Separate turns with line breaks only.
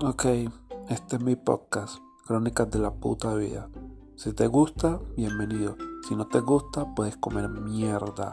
Ok, este es mi podcast, Crónicas de la puta vida. Si te gusta, bienvenido. Si no te gusta, puedes comer mierda.